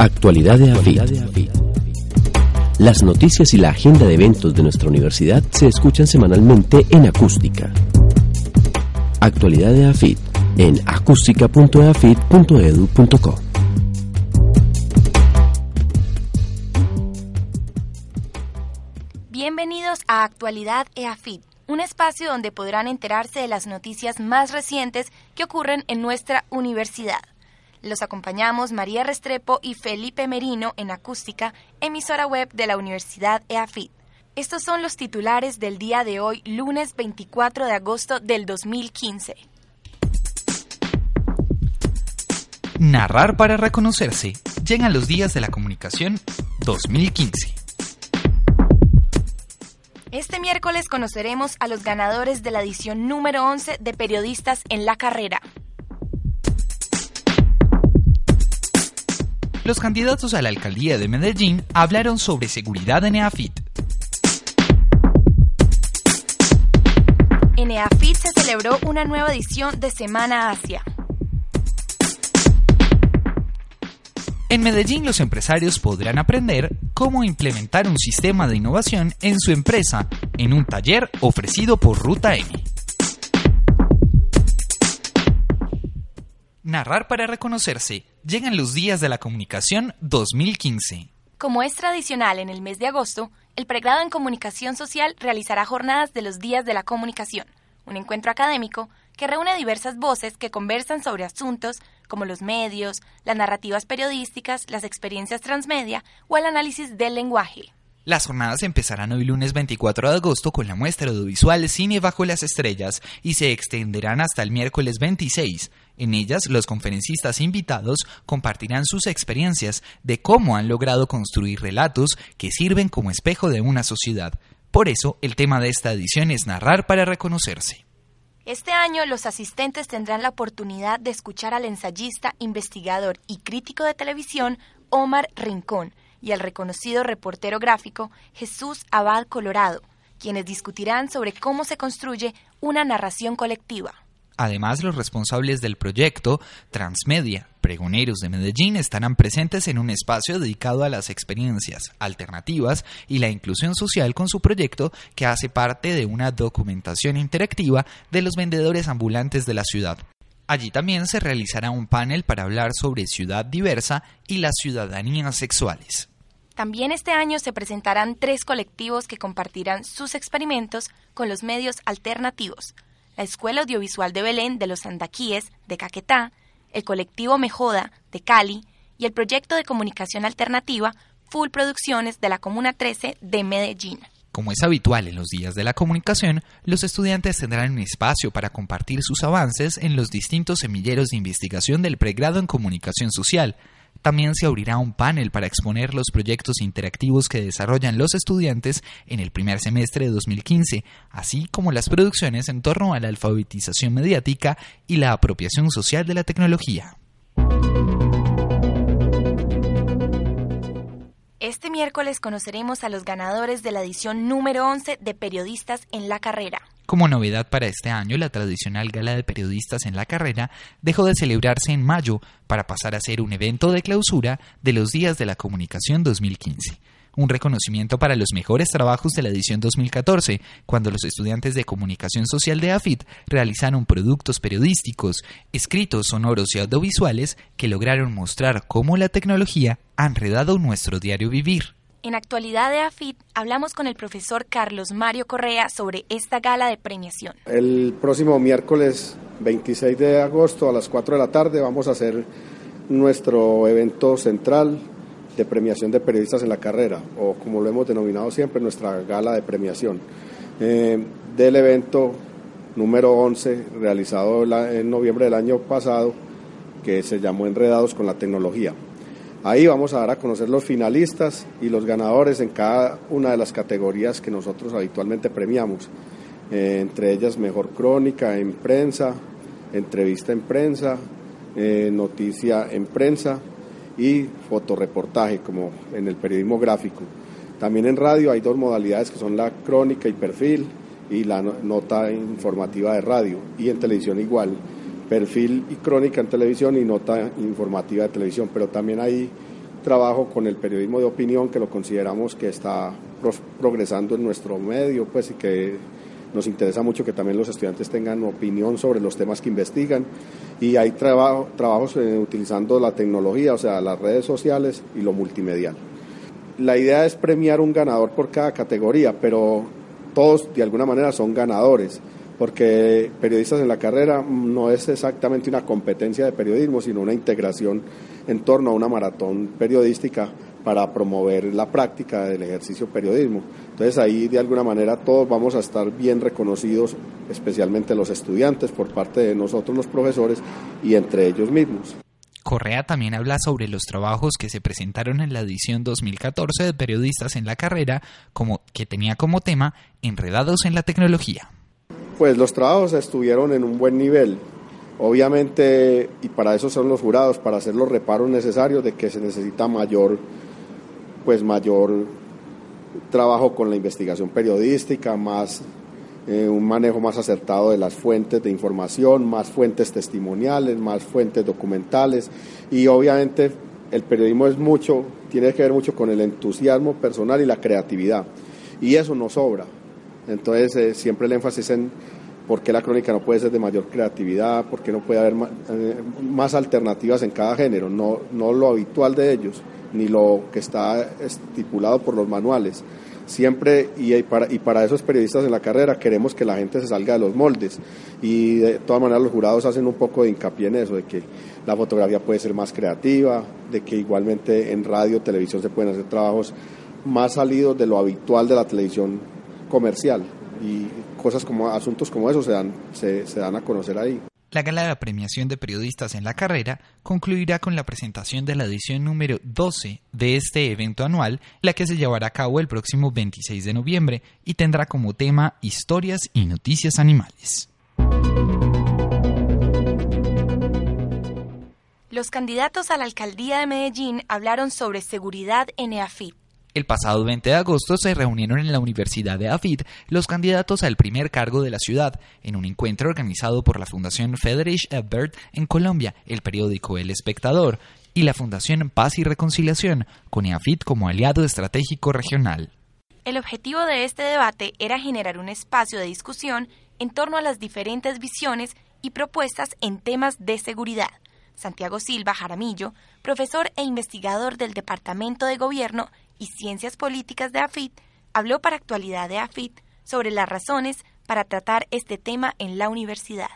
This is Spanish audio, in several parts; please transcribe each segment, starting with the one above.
Actualidad de AFIT. Las noticias y la agenda de eventos de nuestra universidad se escuchan semanalmente en acústica. Actualidad de AFIT en acústica.afit.edu.co. Bienvenidos a Actualidad EAFIT, un espacio donde podrán enterarse de las noticias más recientes que ocurren en nuestra universidad. Los acompañamos María Restrepo y Felipe Merino en Acústica, emisora web de la Universidad EAFIT. Estos son los titulares del día de hoy, lunes 24 de agosto del 2015. Narrar para reconocerse. Llegan los días de la comunicación 2015. Este miércoles conoceremos a los ganadores de la edición número 11 de Periodistas en la Carrera. Los candidatos a la alcaldía de Medellín hablaron sobre seguridad en EAFIT. En EAFIT se celebró una nueva edición de Semana Asia. En Medellín los empresarios podrán aprender cómo implementar un sistema de innovación en su empresa en un taller ofrecido por Ruta M. Narrar para reconocerse. Llegan los días de la comunicación 2015. Como es tradicional en el mes de agosto, el pregrado en comunicación social realizará jornadas de los días de la comunicación, un encuentro académico que reúne diversas voces que conversan sobre asuntos como los medios, las narrativas periodísticas, las experiencias transmedia o el análisis del lenguaje. Las jornadas empezarán hoy lunes 24 de agosto con la muestra audiovisual Cine bajo las estrellas y se extenderán hasta el miércoles 26. En ellas, los conferencistas invitados compartirán sus experiencias de cómo han logrado construir relatos que sirven como espejo de una sociedad. Por eso, el tema de esta edición es narrar para reconocerse. Este año los asistentes tendrán la oportunidad de escuchar al ensayista, investigador y crítico de televisión Omar Rincón y al reconocido reportero gráfico Jesús Abad Colorado, quienes discutirán sobre cómo se construye una narración colectiva. Además, los responsables del proyecto Transmedia, Pregoneros de Medellín, estarán presentes en un espacio dedicado a las experiencias alternativas y la inclusión social con su proyecto que hace parte de una documentación interactiva de los vendedores ambulantes de la ciudad. Allí también se realizará un panel para hablar sobre ciudad diversa y las ciudadanías sexuales. También este año se presentarán tres colectivos que compartirán sus experimentos con los medios alternativos la Escuela Audiovisual de Belén de los Andaquíes de Caquetá, el colectivo Mejoda de Cali y el proyecto de comunicación alternativa Full Producciones de la Comuna 13 de Medellín. Como es habitual en los días de la comunicación, los estudiantes tendrán un espacio para compartir sus avances en los distintos semilleros de investigación del pregrado en comunicación social, también se abrirá un panel para exponer los proyectos interactivos que desarrollan los estudiantes en el primer semestre de 2015, así como las producciones en torno a la alfabetización mediática y la apropiación social de la tecnología. Este miércoles conoceremos a los ganadores de la edición número 11 de Periodistas en la Carrera. Como novedad para este año, la tradicional gala de periodistas en la carrera dejó de celebrarse en mayo para pasar a ser un evento de clausura de los Días de la Comunicación 2015 un reconocimiento para los mejores trabajos de la edición 2014, cuando los estudiantes de comunicación social de AFIT realizaron productos periodísticos, escritos, sonoros y audiovisuales que lograron mostrar cómo la tecnología ha enredado nuestro diario vivir. En actualidad de AFIT hablamos con el profesor Carlos Mario Correa sobre esta gala de premiación. El próximo miércoles 26 de agosto a las 4 de la tarde vamos a hacer nuestro evento central de premiación de periodistas en la carrera, o como lo hemos denominado siempre, nuestra gala de premiación. Eh, del evento número 11, realizado en noviembre del año pasado, que se llamó Enredados con la Tecnología. Ahí vamos a dar a conocer los finalistas y los ganadores en cada una de las categorías que nosotros habitualmente premiamos, eh, entre ellas mejor crónica en prensa, entrevista en prensa, eh, noticia en prensa y fotoreportaje, como en el periodismo gráfico. También en radio hay dos modalidades que son la crónica y perfil y la nota informativa de radio. Y en televisión igual perfil y crónica en televisión y nota informativa de televisión, pero también hay trabajo con el periodismo de opinión que lo consideramos que está progresando en nuestro medio, pues y que nos interesa mucho que también los estudiantes tengan opinión sobre los temas que investigan y hay trabajo, trabajos eh, utilizando la tecnología, o sea, las redes sociales y lo multimedial. La idea es premiar un ganador por cada categoría, pero todos de alguna manera son ganadores, porque periodistas en la carrera no es exactamente una competencia de periodismo, sino una integración en torno a una maratón periodística para promover la práctica del ejercicio periodismo. Entonces ahí de alguna manera todos vamos a estar bien reconocidos, especialmente los estudiantes por parte de nosotros los profesores y entre ellos mismos. Correa también habla sobre los trabajos que se presentaron en la edición 2014 de Periodistas en la Carrera, como, que tenía como tema Enredados en la Tecnología. Pues los trabajos estuvieron en un buen nivel. Obviamente, y para eso son los jurados, para hacer los reparos necesarios de que se necesita mayor pues mayor trabajo con la investigación periodística, más eh, un manejo más acertado de las fuentes de información, más fuentes testimoniales, más fuentes documentales y obviamente el periodismo es mucho, tiene que ver mucho con el entusiasmo personal y la creatividad y eso no sobra. Entonces eh, siempre el énfasis en por qué la crónica no puede ser de mayor creatividad, por qué no puede haber más, eh, más alternativas en cada género, no, no lo habitual de ellos ni lo que está estipulado por los manuales. Siempre, y para, y para esos periodistas en la carrera, queremos que la gente se salga de los moldes. Y de todas maneras los jurados hacen un poco de hincapié en eso, de que la fotografía puede ser más creativa, de que igualmente en radio, televisión se pueden hacer trabajos más salidos de lo habitual de la televisión comercial. Y cosas como, asuntos como esos se dan, se, se dan a conocer ahí. La gala de la premiación de periodistas en la carrera concluirá con la presentación de la edición número 12 de este evento anual, la que se llevará a cabo el próximo 26 de noviembre y tendrá como tema historias y noticias animales. Los candidatos a la alcaldía de Medellín hablaron sobre seguridad en EAFIT. El pasado 20 de agosto se reunieron en la Universidad de AFID los candidatos al primer cargo de la ciudad, en un encuentro organizado por la Fundación Friedrich Ebert en Colombia, el periódico El Espectador, y la Fundación Paz y Reconciliación, con EAFID como aliado estratégico regional. El objetivo de este debate era generar un espacio de discusión en torno a las diferentes visiones y propuestas en temas de seguridad. Santiago Silva Jaramillo, profesor e investigador del Departamento de Gobierno y Ciencias Políticas de AFIT, habló para Actualidad de AFIT sobre las razones para tratar este tema en la universidad.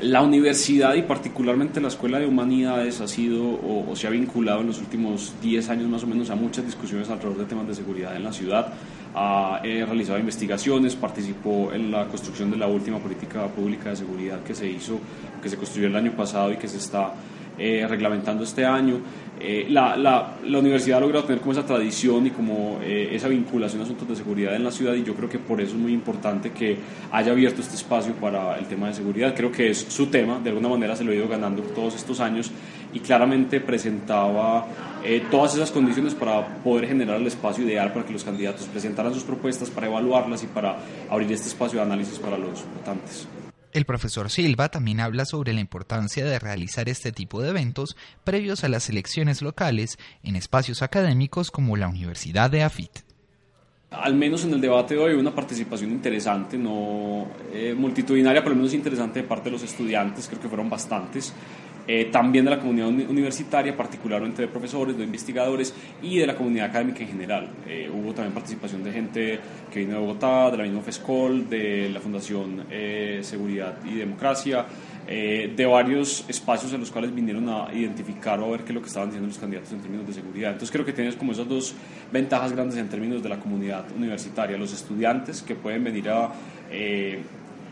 La universidad y particularmente la Escuela de Humanidades ha sido o, se ha vinculado en los últimos 10 años más o menos a muchas discusiones alrededor de temas de seguridad en la ciudad. Ha realizado investigaciones, participó en la construcción de la última política pública de seguridad que se hizo, que se construyó el año pasado y que se está eh, reglamentando este año. Eh, la, la, la, universidad ha logrado tener como esa tradición y como eh, esa vinculación a asuntos de seguridad en la ciudad y yo creo que por eso es muy importante que haya abierto este espacio para el tema de seguridad. Creo que es su tema, de alguna manera se lo ha ido ganando todos estos años y claramente presentaba todas esas condiciones para poder generar el espacio ideal para que los candidatos presentaran sus propuestas, para evaluarlas y para abrir este espacio de análisis para los votantes. El profesor Silva también habla sobre la importancia de realizar este tipo de eventos previos a las elecciones locales en espacios académicos como la Universidad de AFIT. Al menos en el debate de hoy una participación interesante, no eh, multitudinaria, pero al menos interesante de parte de los estudiantes, creo que fueron bastantes. Eh, también de la comunidad universitaria, particularmente de profesores, de investigadores y de la comunidad académica en general. Eh, hubo también participación de gente que vino de Bogotá, de la misma FESCOL, de la Fundación eh, Seguridad y Democracia, de varios espacios en los cuales vinieron a identificar o a ver qué es lo que estaban diciendo los candidatos en términos de seguridad. Entonces creo que tienes como esas dos ventajas grandes en términos de la comunidad universitaria, los estudiantes que pueden venir a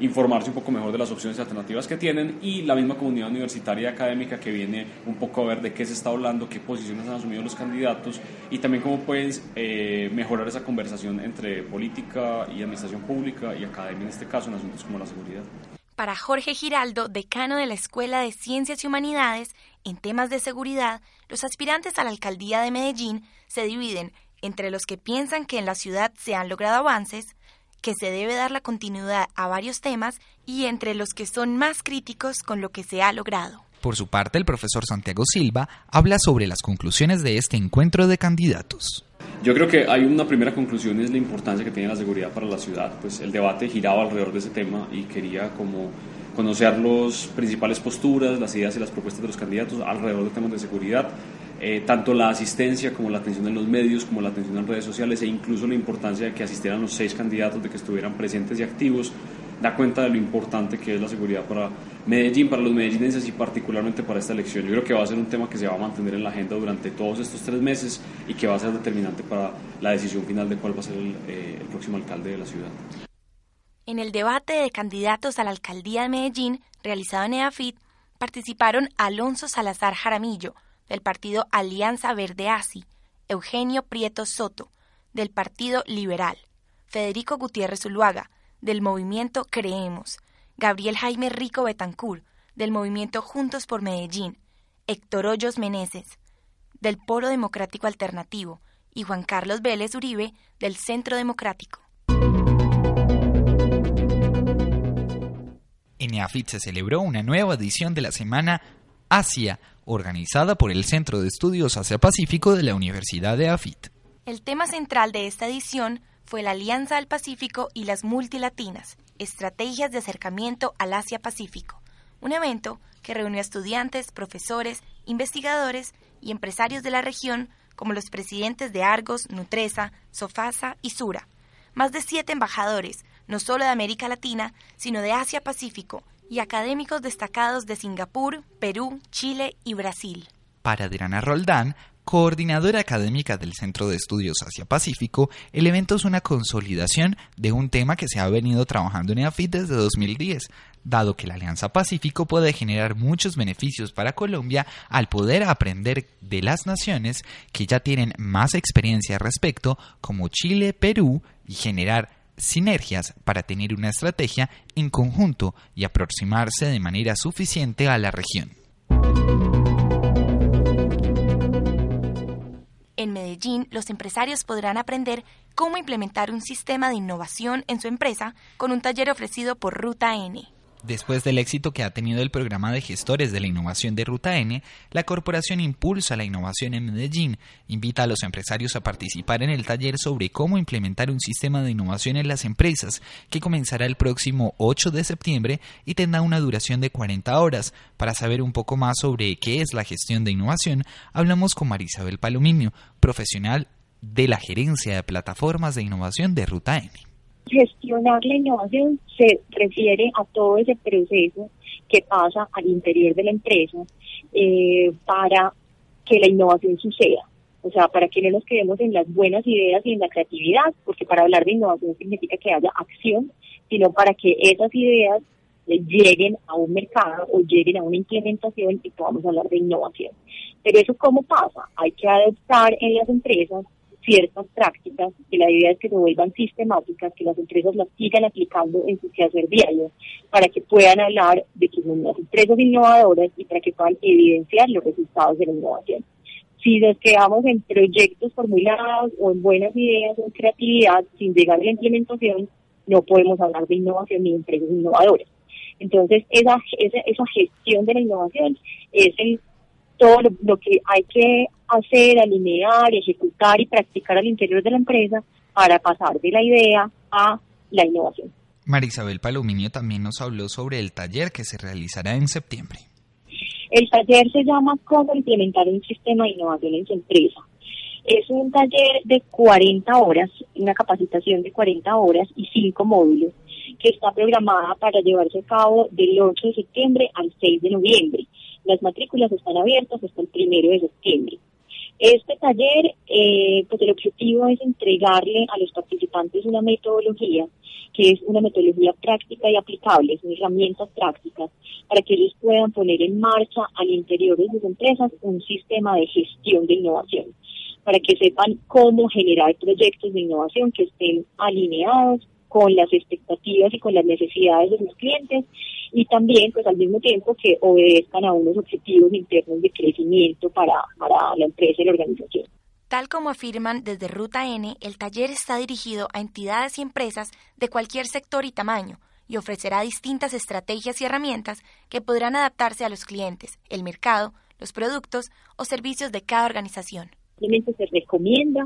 informarse un poco mejor de las opciones alternativas que tienen y la misma comunidad universitaria y académica que viene un poco a ver de qué se está hablando, qué posiciones han asumido los candidatos y también cómo pueden eh, mejorar esa conversación entre política y administración pública y academia en este caso en asuntos como la seguridad. Para Jorge Giraldo, decano de la Escuela de Ciencias y Humanidades, en temas de seguridad, los aspirantes a la alcaldía de Medellín se dividen entre los que piensan que en la ciudad se han logrado avances, que se debe dar la continuidad a varios temas y entre los que son más críticos con lo que se ha logrado. Por su parte, el profesor Santiago Silva habla sobre las conclusiones de este encuentro de candidatos. Yo creo que hay una primera conclusión, es la importancia que tiene la seguridad para la ciudad. Pues el debate giraba alrededor de ese tema y quería como conocer las principales posturas, las ideas y las propuestas de los candidatos alrededor de temas de seguridad, eh, tanto la asistencia como la atención en los medios, como la atención en redes sociales e incluso la importancia de que asistieran los seis candidatos, de que estuvieran presentes y activos, da cuenta de lo importante que es la seguridad para Medellín, para los medellinenses y particularmente para esta elección. Yo creo que va a ser un tema que se va a mantener en la agenda durante todos estos tres meses y que va a ser determinante para la decisión final de cuál va a ser el, eh, el próximo alcalde de la ciudad. En el debate de candidatos a la alcaldía de Medellín, realizado en EAFIT, participaron Alonso Salazar Jaramillo, del partido Alianza Verde ASI, Eugenio Prieto Soto, del Partido Liberal, Federico Gutiérrez Zuluaga, del movimiento Creemos, Gabriel Jaime Rico Betancur, del movimiento Juntos por Medellín, Héctor Hoyos Meneses, del Polo Democrático Alternativo, y Juan Carlos Vélez Uribe, del Centro Democrático. En se celebró una nueva edición de la Semana Asia, organizada por el Centro de Estudios Asia-Pacífico de la Universidad de AFIT. El tema central de esta edición fue la Alianza del Pacífico y las Multilatinas, estrategias de acercamiento al Asia-Pacífico, un evento que reunió a estudiantes, profesores, investigadores y empresarios de la región como los presidentes de Argos, Nutresa, Sofasa y Sura, más de siete embajadores, no solo de América Latina, sino de Asia-Pacífico, y académicos destacados de Singapur, Perú, Chile y Brasil. Para Adriana Roldán, coordinadora académica del Centro de Estudios Asia-Pacífico, el evento es una consolidación de un tema que se ha venido trabajando en EAFIT desde 2010, dado que la Alianza Pacífico puede generar muchos beneficios para Colombia al poder aprender de las naciones que ya tienen más experiencia al respecto, como Chile, Perú, y generar sinergias para tener una estrategia en conjunto y aproximarse de manera suficiente a la región. En Medellín, los empresarios podrán aprender cómo implementar un sistema de innovación en su empresa con un taller ofrecido por Ruta N. Después del éxito que ha tenido el programa de gestores de la innovación de Ruta N, la corporación impulsa la innovación en Medellín, invita a los empresarios a participar en el taller sobre cómo implementar un sistema de innovación en las empresas, que comenzará el próximo 8 de septiembre y tendrá una duración de 40 horas. Para saber un poco más sobre qué es la gestión de innovación, hablamos con Marisabel Palominio, profesional de la gerencia de plataformas de innovación de Ruta N. Gestionar la innovación se refiere a todo ese proceso que pasa al interior de la empresa eh, para que la innovación suceda. O sea, para que no nos quedemos en las buenas ideas y en la creatividad, porque para hablar de innovación significa que haya acción, sino para que esas ideas lleguen a un mercado o lleguen a una implementación y podamos hablar de innovación. Pero eso cómo pasa? Hay que adoptar en las empresas ciertas prácticas, que la idea es que se vuelvan sistemáticas, que las empresas las sigan aplicando en su quehacer diario, para que puedan hablar de que son unas empresas innovadoras y para que puedan evidenciar los resultados de la innovación. Si nos quedamos en proyectos formulados o en buenas ideas o en creatividad sin llegar a la implementación, no podemos hablar de innovación ni de empresas innovadoras. Entonces, esa, esa, esa gestión de la innovación es el todo lo, que hay que hacer, alinear, ejecutar y practicar al interior de la empresa para pasar de la idea a la innovación. Marisabel Palominio también nos habló sobre el taller que se realizará en septiembre. El taller se llama Cómo implementar un sistema de innovación en su empresa. Es un taller de 40 horas, una capacitación de 40 horas y 5 módulos que está programada para llevarse a cabo del 8 de septiembre al 6 de noviembre. Las matrículas están abiertas hasta el 1 de septiembre. Este taller, eh, pues el objetivo es entregarle a los participantes una metodología que es una metodología práctica y aplicable, son herramientas prácticas para que ellos puedan poner en marcha al interior de sus empresas un sistema de gestión de innovación, para que sepan cómo generar proyectos de innovación que estén alineados con las expectativas y con las necesidades de sus clientes y también pues al mismo tiempo que obedezcan a unos objetivos internos de crecimiento para, para la empresa y la organización. Tal como afirman desde Ruta N, el taller está dirigido a entidades y empresas de cualquier sector y tamaño y ofrecerá distintas estrategias y herramientas que podrán adaptarse a los clientes, el mercado, los productos o servicios de cada organización. Simplemente se recomienda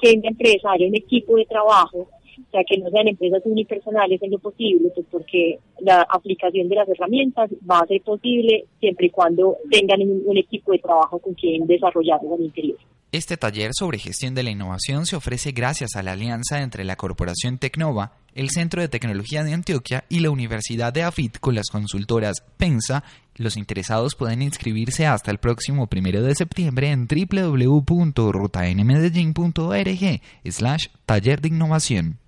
que en la empresa haya un equipo de trabajo, o sea, que no sean empresas unipersonales en lo posible, pues porque la aplicación de las herramientas va a ser posible siempre y cuando tengan un, equipo de trabajo con quien desarrollarlo al interior. Este taller sobre gestión de la innovación se ofrece gracias a la alianza entre la Corporación Tecnova, el Centro de Tecnología de Antioquia y la Universidad de AFIT con las consultoras Pensa. Los interesados pueden inscribirse hasta el próximo primero de septiembre en www.rutanmedellín.org slash taller de innovación.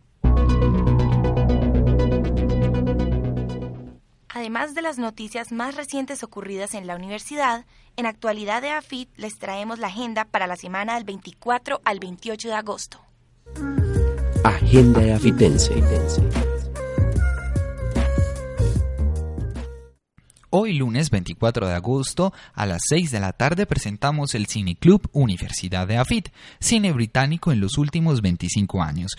Además de las noticias más recientes ocurridas en la universidad, en actualidad de AFIT les traemos la agenda para la semana del 24 al 28 de agosto. Agenda Afitense. Hoy lunes 24 de agosto a las 6 de la tarde presentamos el Cine Club Universidad de AFIT, cine británico en los últimos 25 años,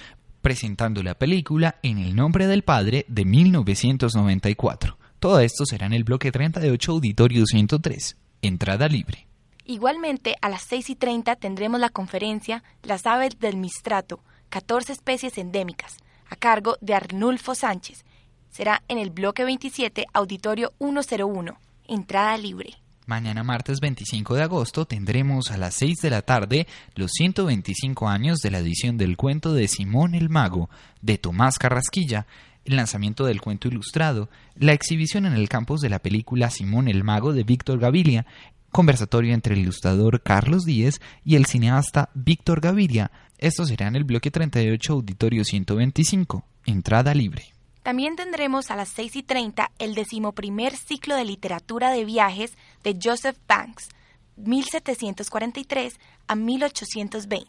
presentando la película En el nombre del padre de 1994. Todo esto será en el bloque 38 Auditorio 103. Entrada libre. Igualmente, a las 6 y 30 tendremos la conferencia Las aves del Mistrato, 14 especies endémicas, a cargo de Arnulfo Sánchez. Será en el bloque 27, Auditorio 101. Entrada libre. Mañana martes 25 de agosto tendremos a las 6 de la tarde los 125 años de la edición del cuento de Simón el Mago de Tomás Carrasquilla el lanzamiento del cuento ilustrado, la exhibición en el campus de la película Simón el Mago de Víctor Gaviria, conversatorio entre el ilustrador Carlos Díez y el cineasta Víctor Gaviria. Esto será en el bloque 38 Auditorio 125, entrada libre. También tendremos a las 6 y 30 el decimoprimer ciclo de literatura de viajes de Joseph Banks, 1743 a 1820.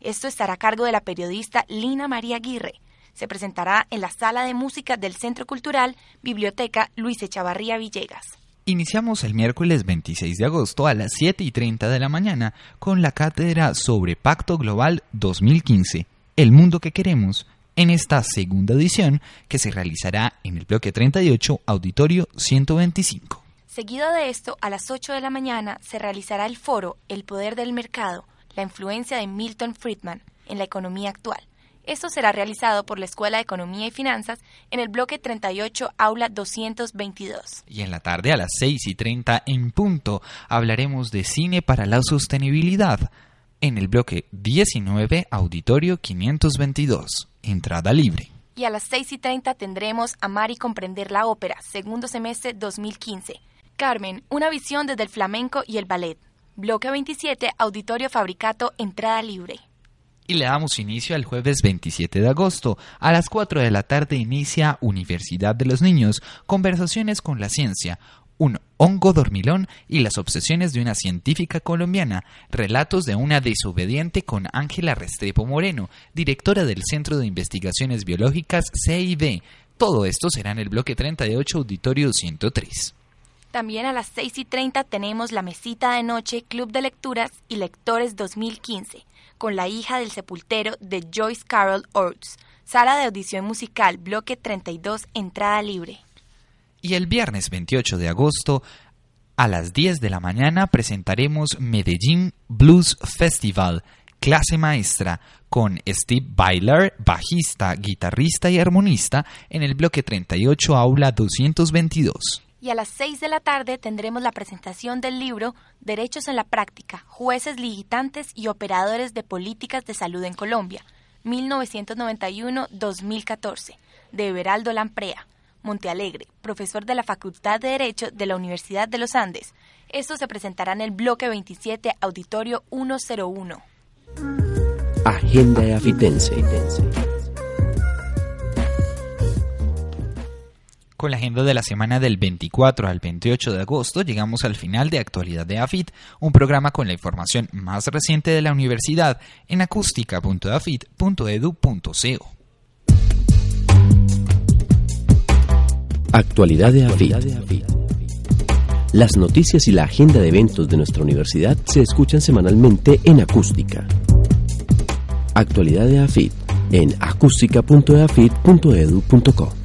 Esto estará a cargo de la periodista Lina María Aguirre se presentará en la sala de música del Centro Cultural Biblioteca Luis Echavarría Villegas. Iniciamos el miércoles 26 de agosto a las 7 y 30 de la mañana con la cátedra sobre Pacto Global 2015, El Mundo que Queremos, en esta segunda edición que se realizará en el bloque 38, Auditorio 125. Seguido de esto, a las 8 de la mañana se realizará el foro El Poder del Mercado, la influencia de Milton Friedman en la economía actual. Esto será realizado por la Escuela de Economía y Finanzas en el bloque 38, aula 222. Y en la tarde a las 6 y 30 en punto hablaremos de cine para la sostenibilidad en el bloque 19, auditorio 522, entrada libre. Y a las 6 y 30 tendremos Amar y Comprender la Ópera, segundo semestre 2015. Carmen, una visión desde el flamenco y el ballet. Bloque 27, auditorio fabricato, entrada libre. Y le damos inicio al jueves 27 de agosto. A las 4 de la tarde inicia Universidad de los Niños, conversaciones con la ciencia, un hongo dormilón y las obsesiones de una científica colombiana, relatos de una desobediente con Ángela Restrepo Moreno, directora del Centro de Investigaciones Biológicas CIB. Todo esto será en el bloque 38 Auditorio 103. También a las 6 y 30 tenemos la mesita de noche Club de Lecturas y Lectores 2015 con la hija del sepultero de Joyce Carol Oates. Sala de audición musical, bloque 32, entrada libre. Y el viernes 28 de agosto, a las 10 de la mañana, presentaremos Medellín Blues Festival, clase maestra, con Steve Byler, bajista, guitarrista y armonista, en el bloque 38, aula 222 y a las 6 de la tarde tendremos la presentación del libro Derechos en la Práctica, Jueces Limitantes y Operadores de Políticas de Salud en Colombia, 1991-2014, de Everaldo Lamprea, Montealegre, profesor de la Facultad de Derecho de la Universidad de los Andes. Esto se presentará en el bloque 27, Auditorio 101. Agenda Afitense. Con la agenda de la semana del 24 al 28 de agosto llegamos al final de Actualidad de AFIT, un programa con la información más reciente de la universidad en acústica.afit.edu.co. Actualidad de AFIT. Las noticias y la agenda de eventos de nuestra universidad se escuchan semanalmente en acústica. Actualidad de AFIT en acústica.afit.edu.co.